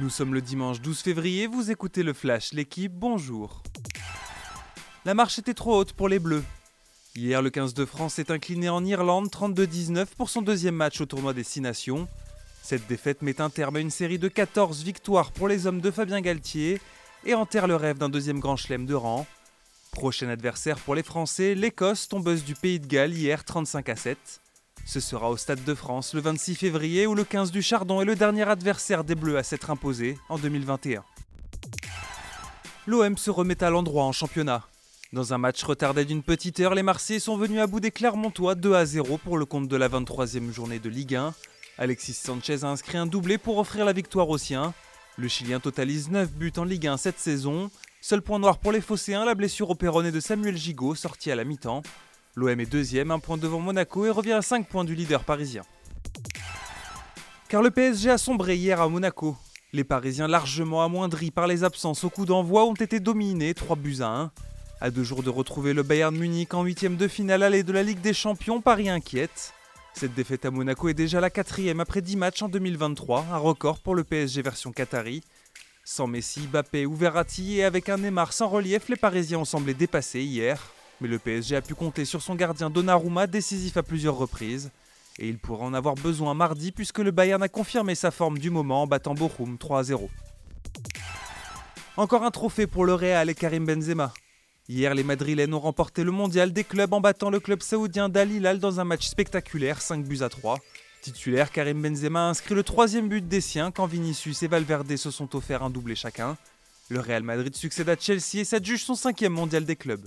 Nous sommes le dimanche 12 février, vous écoutez le Flash, l'équipe, bonjour. La marche était trop haute pour les Bleus. Hier, le 15 de France s'est incliné en Irlande 32-19 pour son deuxième match au tournoi des Six Nations. Cette défaite met un terme à une série de 14 victoires pour les hommes de Fabien Galtier et enterre le rêve d'un deuxième grand chelem de rang. Prochain adversaire pour les Français, l'Écosse, tombeuse du Pays de Galles hier 35 à 7. Ce sera au Stade de France le 26 février où le 15 du Chardon est le dernier adversaire des Bleus à s'être imposé en 2021. L'OM se remet à l'endroit en championnat. Dans un match retardé d'une petite heure, les Marseillais sont venus à bout des Clermontois 2 à 0 pour le compte de la 23e journée de Ligue 1. Alexis Sanchez a inscrit un doublé pour offrir la victoire aux siens. Le Chilien totalise 9 buts en Ligue 1 cette saison. Seul point noir pour les Phocéens, la blessure au péroné de Samuel Gigot, sorti à la mi-temps. L'OM est deuxième, un point devant Monaco et revient à 5 points du leader parisien. Car le PSG a sombré hier à Monaco. Les Parisiens largement amoindris par les absences au coup d'envoi ont été dominés 3 buts à 1. À deux jours de retrouver le Bayern Munich en huitième de finale allée de la Ligue des Champions, Paris inquiète. Cette défaite à Monaco est déjà la quatrième après 10 matchs en 2023, un record pour le PSG version Qatari. Sans Messi, Bappé ou Verratti et avec un Neymar sans relief, les Parisiens ont semblé dépassés hier. Mais le PSG a pu compter sur son gardien Donnarumma, décisif à plusieurs reprises. Et il pourra en avoir besoin mardi puisque le Bayern a confirmé sa forme du moment en battant Bochum 3 0. Encore un trophée pour le Real et Karim Benzema. Hier, les Madrilènes ont remporté le mondial des clubs en battant le club saoudien d'Al Hilal dans un match spectaculaire 5 buts à 3. Titulaire, Karim Benzema a inscrit le troisième but des siens quand Vinicius et Valverde se sont offerts un doublé chacun. Le Real Madrid succède à Chelsea et s'adjuge son cinquième mondial des clubs.